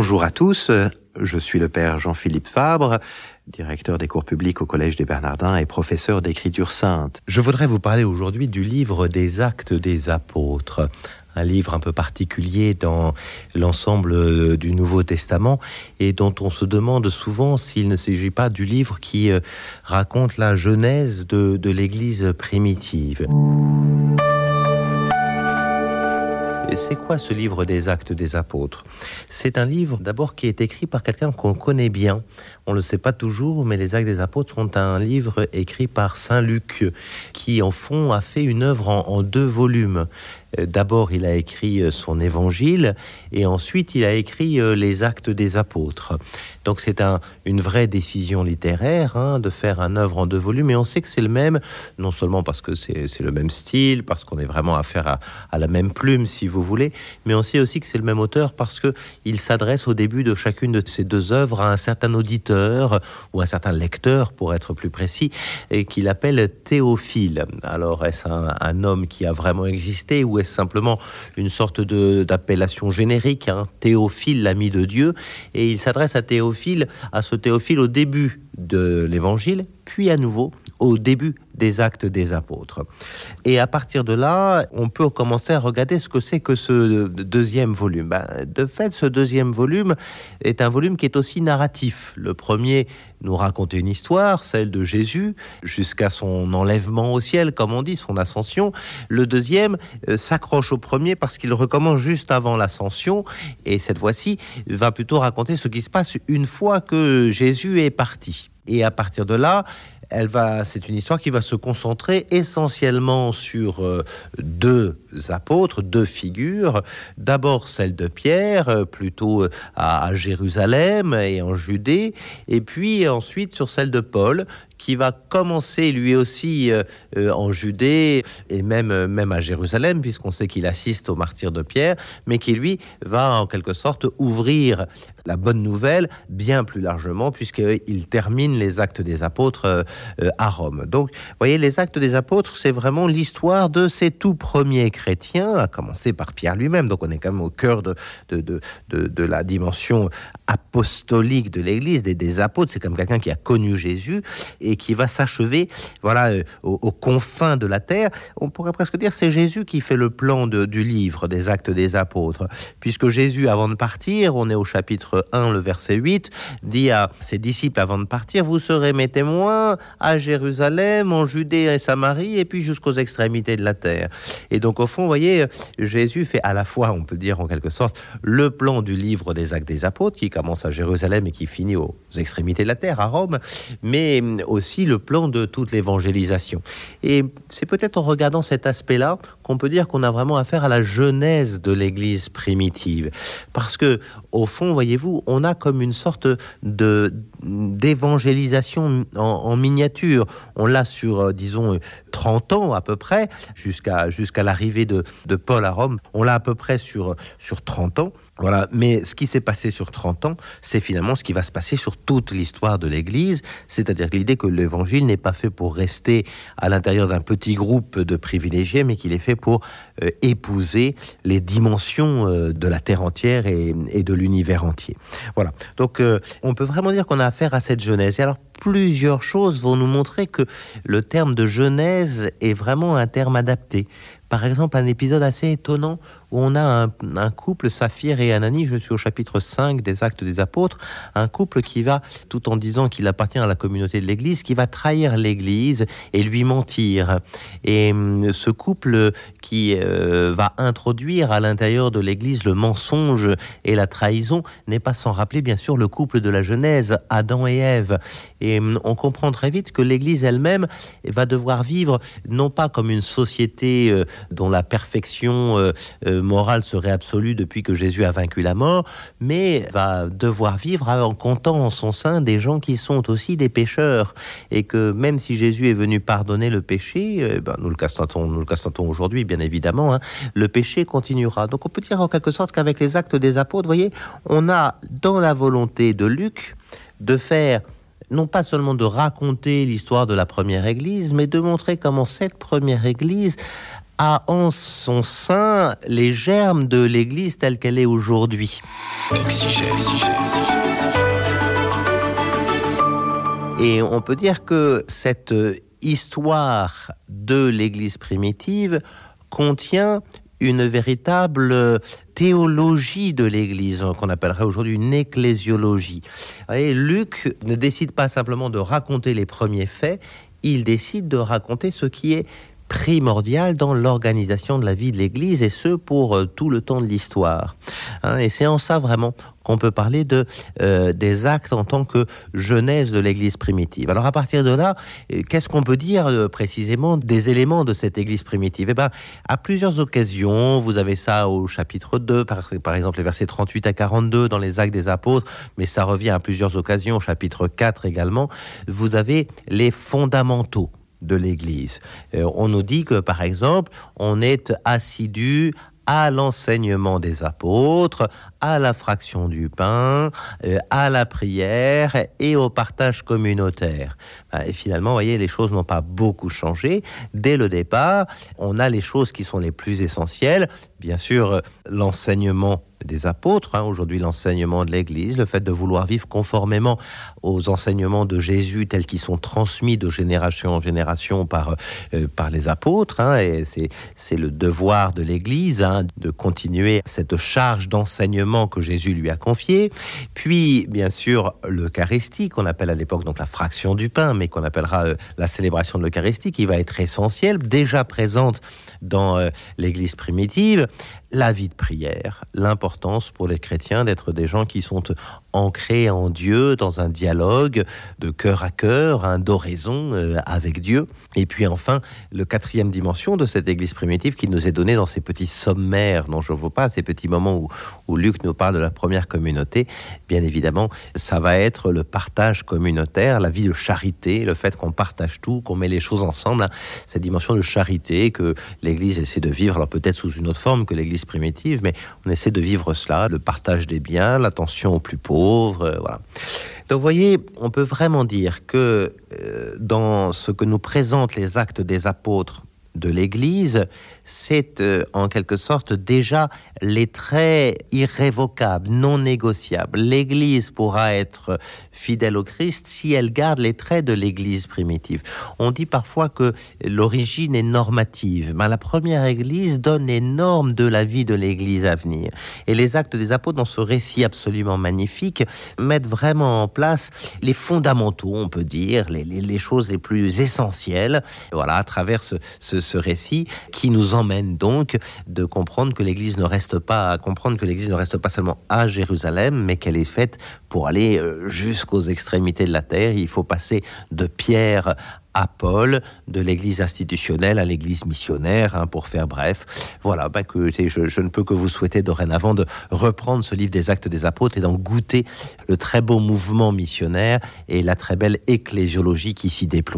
Bonjour à tous, je suis le père Jean-Philippe Fabre, directeur des cours publics au Collège des Bernardins et professeur d'écriture sainte. Je voudrais vous parler aujourd'hui du livre des actes des apôtres, un livre un peu particulier dans l'ensemble du Nouveau Testament et dont on se demande souvent s'il ne s'agit pas du livre qui euh, raconte la genèse de, de l'Église primitive. C'est quoi ce livre des actes des apôtres? C'est un livre d'abord qui est écrit par quelqu'un qu'on connaît bien. On ne le sait pas toujours, mais les actes des apôtres sont un livre écrit par Saint Luc, qui en fond a fait une œuvre en, en deux volumes. Euh, d'abord, il a écrit euh, son évangile et ensuite, il a écrit euh, les actes des apôtres. Donc, c'est un, une vraie décision littéraire hein, de faire un œuvre en deux volumes. Et on sait que c'est le même, non seulement parce que c'est le même style, parce qu'on est vraiment affaire à, à la même plume, si vous voulez, mais on sait aussi que c'est le même auteur parce que il s'adresse au début de chacune de ces deux œuvres à un certain auditeur ou un certain lecteur, pour être plus précis, et qu'il appelle Théophile. Alors, est-ce un, un homme qui a vraiment existé ou simplement une sorte d'appellation générique, hein, Théophile, l'ami de Dieu, et il s'adresse à Théophile, à ce Théophile au début de l'Évangile, puis à nouveau au début des actes des apôtres. Et à partir de là, on peut commencer à regarder ce que c'est que ce deuxième volume. Ben, de fait, ce deuxième volume est un volume qui est aussi narratif. Le premier nous raconte une histoire, celle de Jésus, jusqu'à son enlèvement au ciel, comme on dit, son ascension. Le deuxième euh, s'accroche au premier parce qu'il recommence juste avant l'ascension, et cette fois-ci va plutôt raconter ce qui se passe une fois que Jésus est parti. Et à partir de là, elle va, c'est une histoire qui va se concentrer essentiellement sur euh, deux apôtres, deux figures. D'abord celle de Pierre, euh, plutôt euh, à, Jérusalem et en Judée, et puis ensuite sur celle de Paul, qui va commencer lui aussi euh, en Judée et même, même à Jérusalem, puisqu'on sait qu'il assiste au martyr de Pierre, mais qui lui va en quelque sorte ouvrir la bonne nouvelle bien plus largement, puisqu'il termine les actes des apôtres à Rome. Donc, vous voyez, les actes des apôtres, c'est vraiment l'histoire de ces tout premiers chrétiens, à commencer par Pierre lui-même. Donc, on est quand même au cœur de, de, de, de, la dimension apostolique de l'Église, des, des apôtres. C'est comme quelqu'un qui a connu Jésus et qui va s'achever, voilà, euh, aux, confins de la terre. On pourrait presque dire c'est Jésus qui fait le plan du livre des actes des apôtres, puisque Jésus, avant de partir, on est au chapitre 1, le verset 8, dit à ses disciples avant de partir, vous serez mes témoins à Jérusalem, en Judée et Samarie, et puis jusqu'aux extrémités de la terre. Et donc, au fond, vous voyez, Jésus fait à la fois, on peut dire en quelque sorte, le plan du livre des actes des apôtres, qui commence à Jérusalem et qui finit aux extrémités de la terre, à Rome, mais aussi le plan de toute l'évangélisation. Et c'est peut-être en regardant cet aspect-là qu'on peut dire qu'on a vraiment affaire à la genèse de l'Église primitive. Parce que, au fond, voyez-vous, on a comme une sorte de d'évangélisation en, en miniature. On l'a sur, euh, disons, 30 ans à peu près, jusqu'à jusqu'à l'arrivée de, Paul à Rome. On l'a à peu près sur, sur 30 ans. Voilà, mais ce qui s'est passé sur 30 ans, c'est finalement ce qui va se passer sur toute l'histoire de l'Église, c'est-à-dire l'idée que l'évangile n'est pas fait pour rester à l'intérieur d'un petit groupe de privilégiés, mais qu'il est fait pour euh, épouser les dimensions euh, de la terre entière et, de l'univers entier. Voilà, donc euh, on peut vraiment dire qu'on a affaire à cette jeunesse. Et alors plusieurs choses vont nous montrer que le terme de genèse est vraiment un terme adapté. Par exemple, un épisode assez étonnant où on a un, couple, Saphir et Anani, je suis au chapitre 5 des actes des apôtres, un couple qui va, tout en disant qu'il appartient à la communauté de l'Église, qui va trahir l'Église et lui mentir. Et hum, ce couple qui euh, va introduire à l'intérieur de l'Église le mensonge et la trahison n'est pas sans rappeler bien sûr le couple de la Genèse, Adam et Ève. Et hum, on comprend très vite que l'Église elle-même va devoir vivre non pas comme une société euh, dont la perfection euh, morale serait absolue depuis que Jésus a vaincu la mort, mais va devoir vivre en comptant en son sein des gens qui sont aussi des pécheurs et que même si Jésus est venu pardonner le péché, eh ben, nous le constatons, nous le aujourd'hui bien évidemment, hein, le péché continuera. Donc on peut dire en quelque sorte qu'avec les actes des apôtres, voyez, on a dans la volonté de Luc de faire non pas seulement de raconter l'histoire de la première église, mais de montrer comment cette première église a en son sein les germes de l'Église telle qu'elle est aujourd'hui. Et on peut dire que cette histoire de l'Église primitive contient une véritable théologie de l'Église, qu'on appellerait aujourd'hui une ecclésiologie. Et Luc ne décide pas simplement de raconter les premiers faits, il décide de raconter ce qui est primordial dans l'organisation de la vie de l'Église, et ce pour euh, tout le temps de l'histoire. Hein, et c'est en ça vraiment qu'on peut parler de euh, des actes en tant que genèse de l'Église primitive. Alors à partir de là, euh, qu'est-ce qu'on peut dire précisément des éléments de cette Église primitive? Eh bien, à plusieurs occasions, vous avez ça au chapitre 2, par, par exemple les versets 38 à 42 dans les actes des apôtres, mais ça revient à plusieurs occasions, au chapitre 4 également, vous avez les fondamentaux de l'Église. Euh, on nous dit que, par exemple, on est assidu à l'enseignement des apôtres, à la fraction du pain, euh, à la prière et au partage communautaire. Bah, et finalement, vous voyez, les choses n'ont pas beaucoup changé. Dès le départ, on a les choses qui sont les plus essentielles. Bien sûr, euh, l'enseignement des apôtres, hein, aujourd'hui l'enseignement de l'Église, le fait de vouloir vivre conformément aux enseignements de Jésus tels qu'ils sont transmis de génération en génération par, euh, par les apôtres. Hein, et c'est le devoir de l'Église hein, de continuer cette charge d'enseignement que Jésus lui a confiée. Puis, bien sûr, l'Eucharistie, qu'on appelle à l'époque donc la fraction du pain, mais qu'on appellera euh, la célébration de l'Eucharistie, qui va être essentielle, déjà présente dans euh, l'Église primitive, la vie de prière, l'importance pour les chrétiens d'être des gens qui sont ancrés en Dieu, dans un dialogue de cœur à cœur, un d'oraison euh, avec Dieu. Et puis enfin, le quatrième dimension de cette Église primitive qui nous est donnée dans ces petits sommaires dont je ne vois pas, ces petits moments où, où Luc nous parle de la première communauté, bien évidemment, ça va être le partage communautaire, la vie de charité, le fait qu'on partage tout, qu'on met les choses ensemble, hein. cette dimension de charité que l'Église essaie de vivre, alors peut-être sous une autre forme que l'Église primitive, mais on essaie de vivre cela, le partage des biens, l'attention aux plus pauvres, euh. Donc vous voyez, on peut vraiment dire que euh, dans ce que nous présentent les actes des apôtres de l'Église, c'est euh, en quelque sorte déjà les traits irrévocables, non négociables. L'Église pourra être fidèle au Christ si elle garde les traits de l'Église primitive. On dit parfois que l'origine est normative, mais la première Église donne les normes de la vie de l'Église à venir. Et les actes des apôtres, dans ce récit absolument magnifique, mettent vraiment en place les fondamentaux, on peut dire, les, choses les plus essentielles, voilà, à travers ce, ce récit qui nous emmène donc de comprendre que l'Église ne reste pas à comprendre que l'Église ne reste pas seulement à Jérusalem, mais qu'elle est faite pour aller euh, jusqu'aux extrémités de la terre. Il faut passer de Pierre à Paul, de l'Église institutionnelle à l'Église missionnaire, hein, pour faire bref. Voilà, ben, que, je, ne peux que vous souhaiter dorénavant de reprendre ce livre des Actes des Apôtres et d'en goûter le très beau mouvement missionnaire et la très belle ecclésiologie qui s'y déploie.